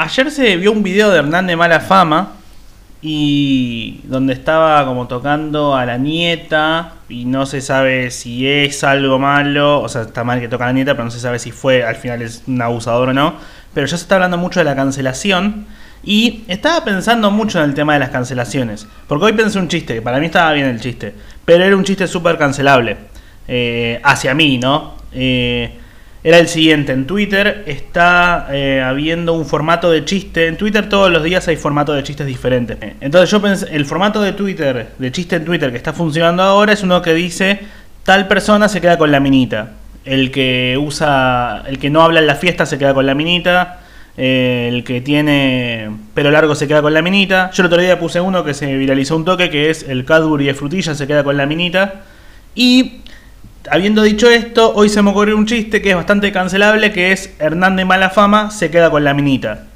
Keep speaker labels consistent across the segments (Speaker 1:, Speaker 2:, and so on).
Speaker 1: Ayer se vio un video de Hernán de Mala Fama y donde estaba como tocando a la nieta y no se sabe si es algo malo, o sea, está mal que toca a la nieta, pero no se sabe si fue al final es un abusador o no. Pero ya se está hablando mucho de la cancelación y estaba pensando mucho en el tema de las cancelaciones, porque hoy pensé un chiste, que para mí estaba bien el chiste, pero era un chiste súper cancelable, eh, hacia mí, ¿no? Eh, era el siguiente, en Twitter está eh, habiendo un formato de chiste, en Twitter todos los días hay formatos de chistes diferentes. Entonces yo pensé, el formato de Twitter, de chiste en Twitter que está funcionando ahora es uno que dice, tal persona se queda con la minita, el que usa, el que no habla en la fiesta se queda con la minita, eh, el que tiene pelo largo se queda con la minita. Yo el otro día puse uno que se viralizó un toque, que es el Cadbury de frutilla se queda con la minita. Y habiendo dicho esto, hoy se me ocurrió un chiste que es bastante cancelable, que es Hernán de mala fama se queda con la minita.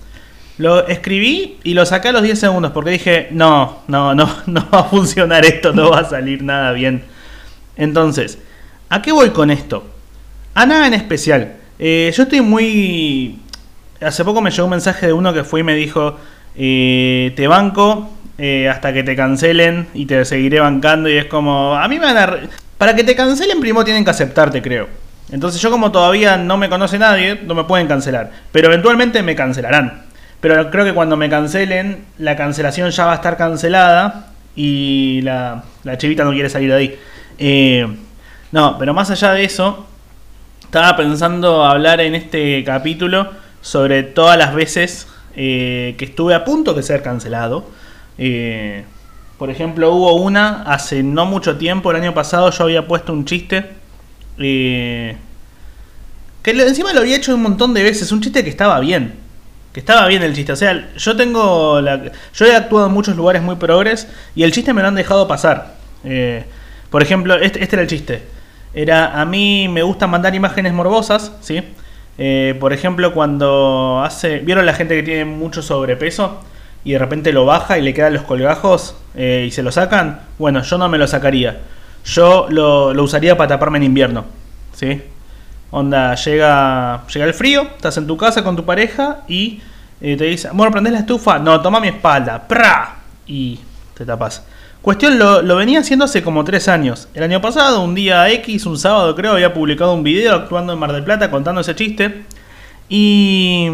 Speaker 1: Lo escribí y lo saqué a los 10 segundos porque dije, no, no, no, no va a funcionar esto, no va a salir nada bien. Entonces, ¿a qué voy con esto? A nada en especial. Eh, yo estoy muy... Hace poco me llegó un mensaje de uno que fue y me dijo, eh, te banco eh, hasta que te cancelen y te seguiré bancando y es como, a mí me van a... Para que te cancelen, primero tienen que aceptarte, creo. Entonces yo como todavía no me conoce nadie, no me pueden cancelar. Pero eventualmente me cancelarán. Pero creo que cuando me cancelen, la cancelación ya va a estar cancelada y la, la chivita no quiere salir de ahí. Eh, no, pero más allá de eso, estaba pensando hablar en este capítulo sobre todas las veces eh, que estuve a punto de ser cancelado. Eh, por ejemplo, hubo una hace no mucho tiempo, el año pasado yo había puesto un chiste. Eh, que encima lo había hecho un montón de veces, un chiste que estaba bien. Que estaba bien el chiste. O sea, yo tengo. Yo he actuado en muchos lugares muy progres y el chiste me lo han dejado pasar. Eh, por ejemplo, este, este, era el chiste. Era, a mí me gusta mandar imágenes morbosas, ¿sí? Eh, por ejemplo, cuando hace. ¿Vieron la gente que tiene mucho sobrepeso? Y de repente lo baja y le quedan los colgajos eh, y se lo sacan, bueno, yo no me lo sacaría. Yo lo, usaría para taparme en invierno. ¿Sí? Onda, llega, llega el frío, estás en tu casa con tu pareja y eh, te dice, bueno, prendés la estufa, no, toma mi espalda, ¡pra! Y te tapas. Cuestión, lo, lo, venía haciendo hace como tres años. El año pasado, un día X, un sábado creo, había publicado un video actuando en Mar del Plata contando ese chiste. Y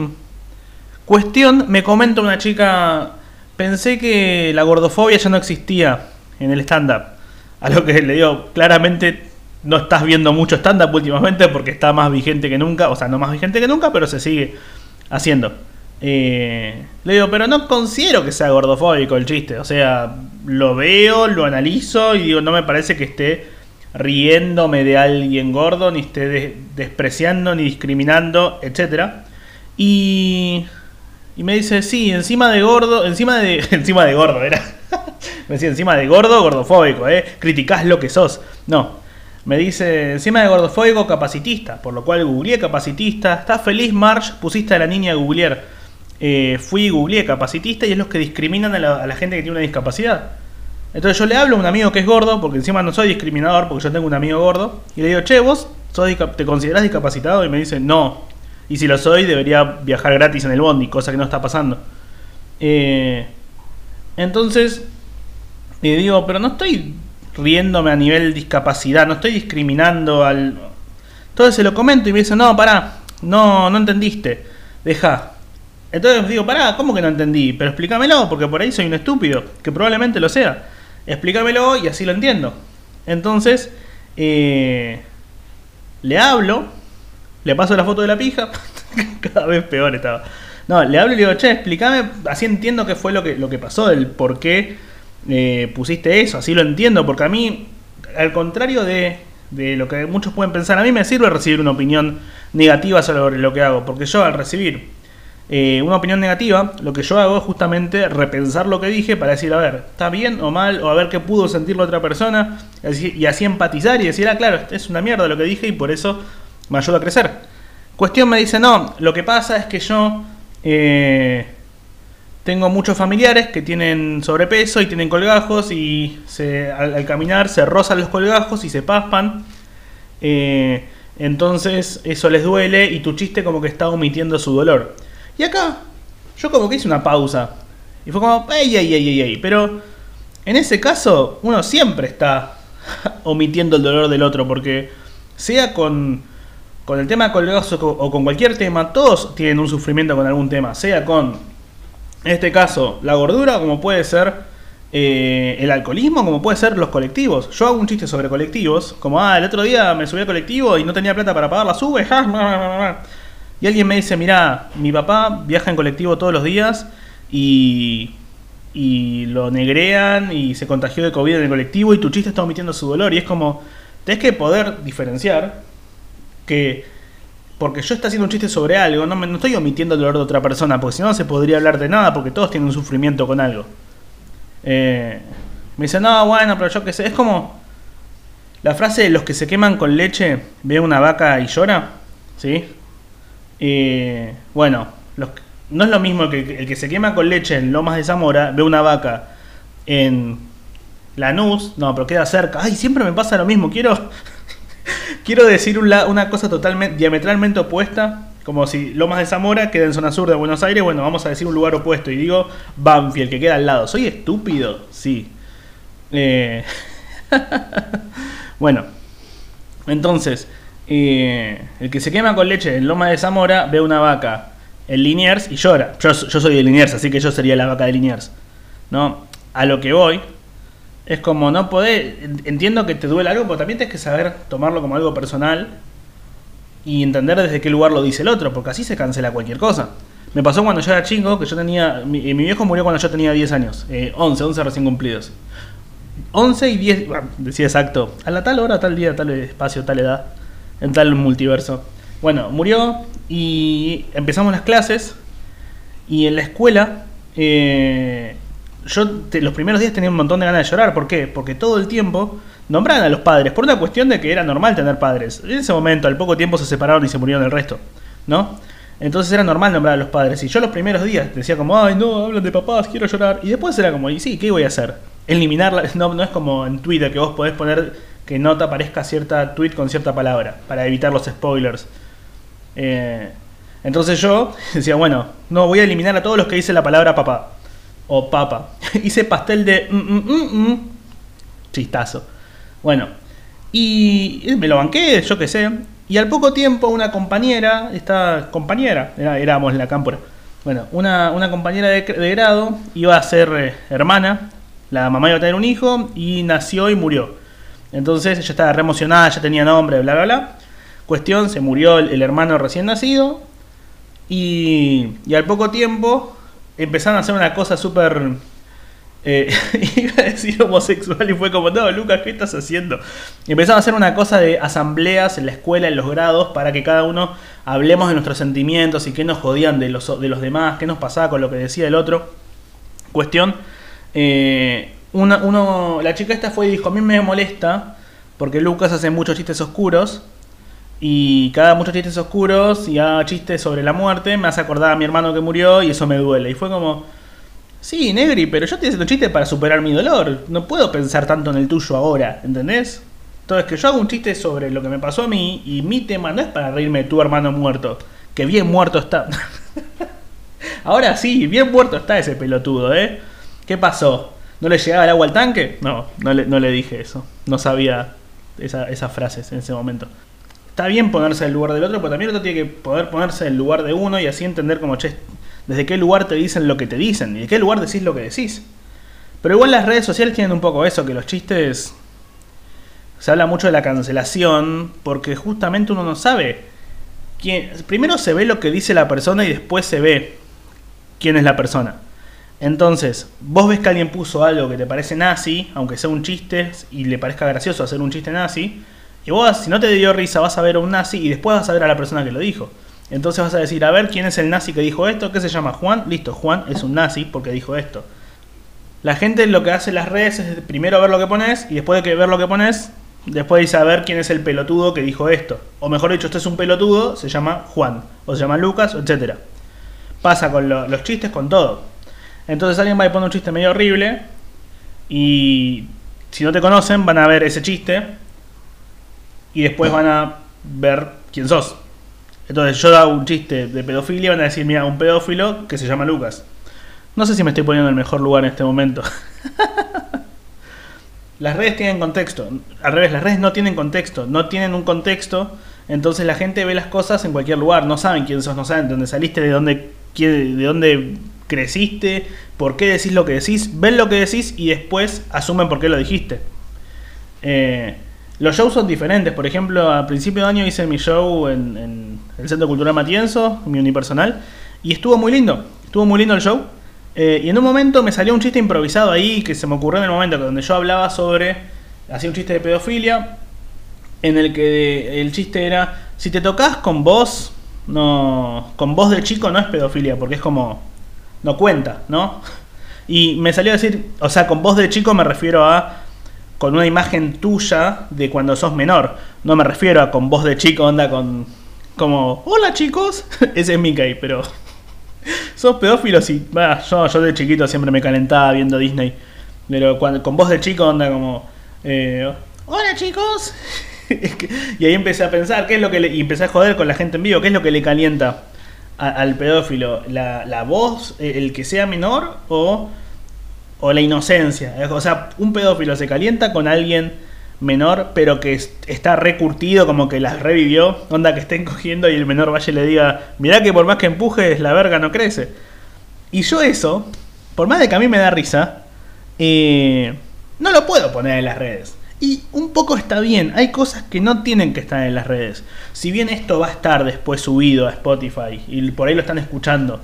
Speaker 1: Cuestión, me comenta una chica, pensé que la gordofobia ya no existía en el stand-up. A lo que le digo, claramente no estás viendo mucho stand-up últimamente porque está más vigente que nunca, o sea, no más vigente que nunca, pero se sigue haciendo. Eh, le digo, pero no considero que sea gordofóbico el chiste, o sea, lo veo, lo analizo y digo, no me parece que esté riéndome de alguien gordo, ni esté despreciando, ni discriminando, etc. Y y me dice, sí, encima de gordo, encima de. Encima de gordo, era. me decía, encima de gordo, gordofóbico, ¿eh? Criticás lo que sos. No. Me dice, encima de gordofóbico, capacitista. Por lo cual googleé capacitista. ¿Estás feliz, March? Pusiste a la niña a googlear. Eh, fui googleé capacitista y es los que discriminan a la, gente que tiene una discapacidad. Entonces yo le hablo a un amigo que es gordo, porque encima no soy discriminador, porque yo tengo un amigo gordo. Y le digo, che, vos sos, te considerás discapacitado? Y me dice, no, y si lo soy, debería viajar gratis en el bondi, cosa que no está pasando. Eh, entonces, le digo, pero no estoy riéndome a nivel discapacidad, no estoy discriminando al... Entonces se lo comento y me dice, no, pará, no, no entendiste, deja. Entonces digo, pará, ¿cómo que no entendí? Pero explícamelo, porque por ahí soy un estúpido, que probablemente lo sea. Explícamelo y así lo entiendo. Entonces, eh, le hablo le paso la foto de la pija. Cada vez peor estaba. No, le hablo y le digo, che, explícame, así entiendo qué fue lo que, lo que pasó, el por qué eh, pusiste eso, así lo entiendo, porque a mí, al contrario de, de lo que muchos pueden pensar, a mí me sirve recibir una opinión negativa sobre lo que hago, porque yo al recibir eh, una opinión negativa, lo que yo hago es justamente repensar lo que dije para decir, a ver, ¿está bien o mal? O a ver qué pudo sentir la otra persona, y así empatizar y decir, ah, claro, es una mierda lo que dije y por eso me ayuda a crecer. Cuestión me dice, no, lo que pasa es que yo eh, tengo muchos familiares que tienen sobrepeso y tienen colgajos y al, caminar se rozan los colgajos y se paspan. Eh, entonces eso les duele y tu chiste como que está omitiendo su dolor. Y acá yo como que hice una pausa. Y fue como, ey, ey, ey, ey, ey. Pero en ese caso, uno siempre está omitiendo el dolor del otro, porque sea con, con el tema colgados o con cualquier tema, todos tienen un sufrimiento con algún tema, sea con, en este caso, la gordura, como puede ser eh, el alcoholismo, como puede ser los colectivos. Yo hago un chiste sobre colectivos, como, ah, el otro día me subí al colectivo y no tenía plata para pagar la sube, y alguien me dice, mira, mi papá viaja en colectivo todos los días y, y lo negrean y se contagió de COVID en el colectivo y tu chiste está omitiendo su dolor. Y es como, tenés que poder diferenciar que porque yo estoy haciendo un chiste sobre algo, no, me, no estoy omitiendo el dolor de otra persona, porque si no, se podría hablar de nada, porque todos tienen un sufrimiento con algo. Eh, me dice, no, bueno, pero yo qué sé, es como la frase de los que se queman con leche, ve una vaca y llora, ¿sí? Bueno, no es lo mismo que el que se quema con leche en Lomas de Zamora, ve una vaca en Lanús, no, pero queda cerca. Ay, siempre me pasa lo mismo, quiero, quiero decir una cosa totalmente, diametralmente opuesta, como si Lomas de Zamora queda en zona sur de Buenos Aires, bueno, vamos a decir un lugar opuesto y digo Banfield, que queda al lado. ¿Soy estúpido? Sí. Eh, bueno, entonces, eh, el que se quema con leche en Lomas de Zamora ve una vaca el Liniers y llora. Yo, soy de Liniers, así que yo sería la vaca de Liniers. ¿No? A lo que voy es como no poder. Entiendo que te duele algo, pero también tienes que saber tomarlo como algo personal y entender desde qué lugar lo dice el otro, porque así se cancela cualquier cosa. Me pasó cuando yo era chico, que yo tenía. Mi, mi viejo murió cuando yo tenía 10 años, 11, eh, 11 recién cumplidos. 11 y 10, decía exacto, a la tal hora, tal día, tal espacio, tal edad, en tal multiverso. Bueno, murió y empezamos las clases y en la escuela eh, yo los primeros días tenía un montón de ganas de llorar. ¿Por qué? Porque todo el tiempo nombraban a los padres por una cuestión de que era normal tener padres. En ese momento, al poco tiempo se separaron y se murieron el resto, ¿no? Entonces era normal nombrar a los padres. Y yo los primeros días decía como, ay, no, hablan de papás, quiero llorar. Y después era como, y sí, ¿qué voy a hacer? Eliminarla. No, no es como en Twitter que vos podés poner que no te aparezca cierta tweet con cierta palabra para evitar los spoilers. Eh, entonces yo decía, bueno, no, voy a eliminar a todos los que dice la palabra papá. O papa. Hice pastel de... Mm, mm, mm, Chistazo. Bueno. Y me lo banqué, yo qué sé. Y al poco tiempo una compañera, esta compañera, era, éramos la cámpora. Bueno, una, una compañera de, grado iba a ser eh, hermana. La mamá iba a tener un hijo y nació y murió. Entonces ella estaba re emocionada, ya tenía nombre, bla, bla, bla. Cuestión, se murió el, hermano recién nacido y, y, al poco tiempo empezaron a hacer una cosa súper... Eh, iba a decir homosexual y fue como, no, Lucas, ¿qué estás haciendo? Y a hacer una cosa de asambleas en la escuela, en los grados, para que cada uno hablemos de nuestros sentimientos y qué nos jodían de los, de los demás, qué nos pasaba con lo que decía el otro. Cuestión, eh, una, uno, la chica esta fue y dijo, a mí me molesta porque Lucas hace muchos chistes oscuros y cada muchos chistes oscuros y haga chistes sobre la muerte me hace acordar a mi hermano que murió y eso me duele. Y fue como, sí, Negri, pero yo estoy haciendo chistes para superar mi dolor. No puedo pensar tanto en el tuyo ahora, ¿entendés? Entonces que yo hago un chiste sobre lo que me pasó a mí y mi tema no es para reírme de tu hermano muerto, que bien muerto está. ahora sí, bien muerto está ese pelotudo, ¿eh? ¿Qué pasó? ¿No le llegaba el agua al tanque? No, no le, no le dije eso. No sabía esa, esas frases en ese momento está bien ponerse en el lugar del otro, pero también el otro tiene que poder ponerse en el lugar de uno y así entender como, che, desde qué lugar te dicen lo que te dicen y de qué lugar decís lo que decís. Pero igual las redes sociales tienen un poco eso, que los chistes... Se habla mucho de la cancelación porque justamente uno no sabe quién... Primero se ve lo que dice la persona y después se ve quién es la persona. Entonces, vos ves que alguien puso algo que te parece nazi, aunque sea un chiste y le parezca gracioso hacer un chiste nazi, y vos, si no te dio risa, vas a ver a un nazi y después vas a ver a la persona que lo dijo. Entonces vas a decir, a ver, ¿quién es el nazi que dijo esto? ¿Qué se llama Juan? Listo, Juan es un nazi porque dijo esto. La gente lo que hace en las redes es primero ver lo que pones y después de que ver lo que pones, después dice a ver quién es el pelotudo que dijo esto. O mejor dicho, este es un pelotudo, se llama Juan, o se llama Lucas, etc. Pasa con los chistes, con todo. Entonces alguien va a poner un chiste medio horrible y si no te conocen van a ver ese chiste y después van a ver quién sos. Entonces yo hago un chiste de pedofilia, van a decir, mira, un pedófilo que se llama Lucas. No sé si me estoy poniendo en el mejor lugar en este momento. las redes tienen contexto. Al revés, las redes no tienen contexto. No tienen un contexto. Entonces la gente ve las cosas en cualquier lugar. No saben quién sos, no saben de dónde saliste, de dónde, de dónde creciste, por qué decís lo que decís. Ven lo que decís y después asumen por qué lo dijiste. Eh, los shows son diferentes. Por ejemplo, a principio de año hice mi show en, el Centro Cultural Matienzo, mi unipersonal, y estuvo muy lindo. Estuvo muy lindo el show. Eh, y en un momento me salió un chiste improvisado ahí que se me ocurrió en el momento donde yo hablaba sobre. Hacía un chiste de pedofilia. En el que el chiste era: si te tocas con voz, no. Con voz de chico no es pedofilia, porque es como. No cuenta, ¿no? Y me salió a decir: o sea, con voz de chico me refiero a con una imagen tuya de cuando sos menor. No me refiero a con voz de chico, onda con. como. Hola chicos. Ese es Mickey, pero. sos pedófilo y. yo, yo de chiquito siempre me calentaba viendo Disney. Pero cuando, con voz de chico, onda como. Eh, Hola chicos. y ahí empecé a pensar, ¿qué es lo que le. Y empecé a joder con la gente en vivo, ¿qué es lo que le calienta al pedófilo? ¿La, ¿La voz, el que sea menor o o la inocencia. O sea, un pedófilo se calienta con alguien menor, pero que está recurtido, como que las revivió. Onda que estén cogiendo y el menor vaya y le diga: Mirá que por más que empujes, la verga no crece. Y yo, eso, por más de que a mí me da risa, eh, no lo puedo poner en las redes. Y un poco está bien, hay cosas que no tienen que estar en las redes. Si bien esto va a estar después subido a Spotify y por ahí lo están escuchando,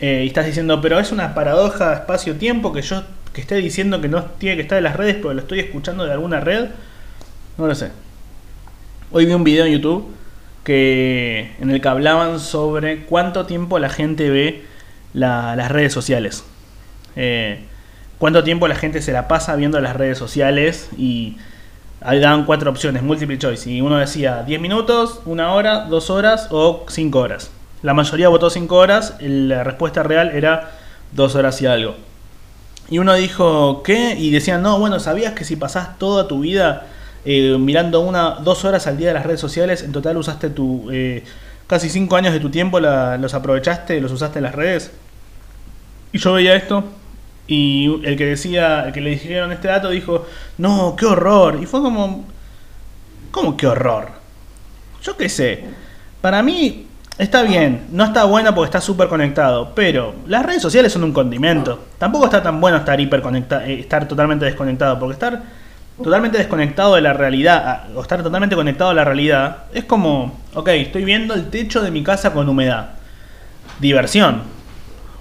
Speaker 1: eh, y estás diciendo, pero es una paradoja espacio-tiempo que yo que esté diciendo que no tiene que estar en las redes, pero lo estoy escuchando de alguna red. No lo sé. Hoy vi un video en YouTube que en el que hablaban sobre cuánto tiempo la gente ve las redes sociales. Eh, cuánto tiempo la gente se la pasa viendo las redes sociales y ahí daban cuatro opciones, multiple choice. Y uno decía 10 minutos, una hora, dos horas o 5 horas. La mayoría votó 5 horas, la respuesta real era 2 horas y algo. Y uno dijo, ¿qué? Y decían, no, bueno, ¿sabías que si pasás toda tu vida eh, mirando una, dos horas al día de las redes sociales, en total usaste tu... Eh, casi 5 años de tu tiempo los aprovechaste, los usaste en las redes? Y yo veía esto y el que decía, el que le dijeron este dato dijo, no, qué horror. Y fue como, ¿cómo qué horror? Yo qué sé. Para mí, Está bien, no está bueno porque está súper conectado, pero las redes sociales son un condimento. Tampoco está tan bueno estar hiperconectado, eh, estar totalmente desconectado, porque estar totalmente desconectado de la realidad, o estar totalmente conectado a la realidad, es como, ok, estoy viendo el techo de mi casa con humedad. Diversión.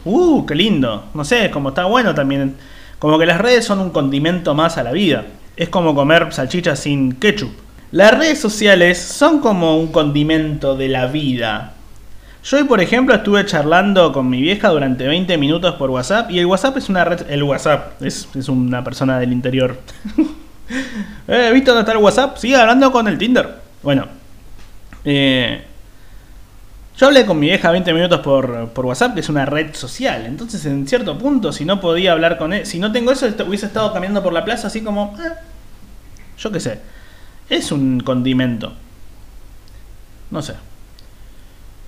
Speaker 1: Uh, qué lindo. No sé, como está bueno también. Como que las redes son un condimento más a la vida. Es como comer salchichas sin ketchup. Las redes sociales son como un condimento de la vida. Yo hoy, por ejemplo, estuve charlando con mi vieja durante 20 minutos por WhatsApp y el WhatsApp es una red... El WhatsApp es, una persona del interior. eh, ¿Viste dónde está el WhatsApp? Sigue hablando con el Tinder. Bueno. Eh, yo hablé con mi vieja 20 minutos por, por, WhatsApp, que es una red social. Entonces, en cierto punto, si no podía hablar con él, si no tengo eso, hubiese estado caminando por la plaza así como... Eh, yo qué sé. Es un condimento. No sé.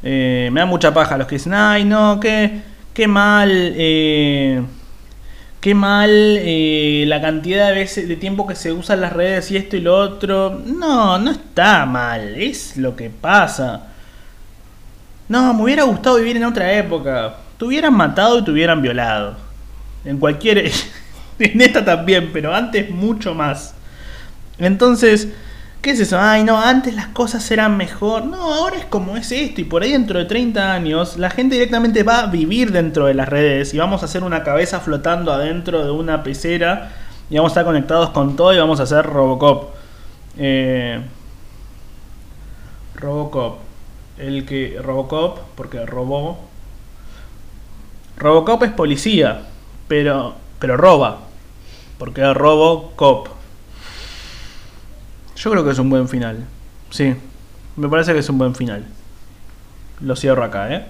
Speaker 1: Eh, me da mucha paja los que dicen, ay, no, qué, qué mal, eh, qué mal eh, la cantidad de veces de tiempo que se usan las redes y esto y lo otro. No, no está mal, es lo que pasa. No, me hubiera gustado vivir en otra época. Te hubieran matado y te hubieran violado. En cualquier... en esta también, pero antes mucho más. Entonces ¿Qué es eso? Ay, no, antes las cosas eran mejor. No, ahora es como es esto. Y por ahí dentro de 30 años, la gente directamente va a vivir dentro de las redes. Y vamos a hacer una cabeza flotando adentro de una pecera. Y vamos a estar conectados con todo y vamos a hacer Robocop. Eh, Robocop. El que. Robocop, porque robó. Robocop es policía. Pero. Pero roba. Porque Robocop. Yo creo que es un buen final. Sí, me parece que es un buen final. Lo cierro acá, ¿eh?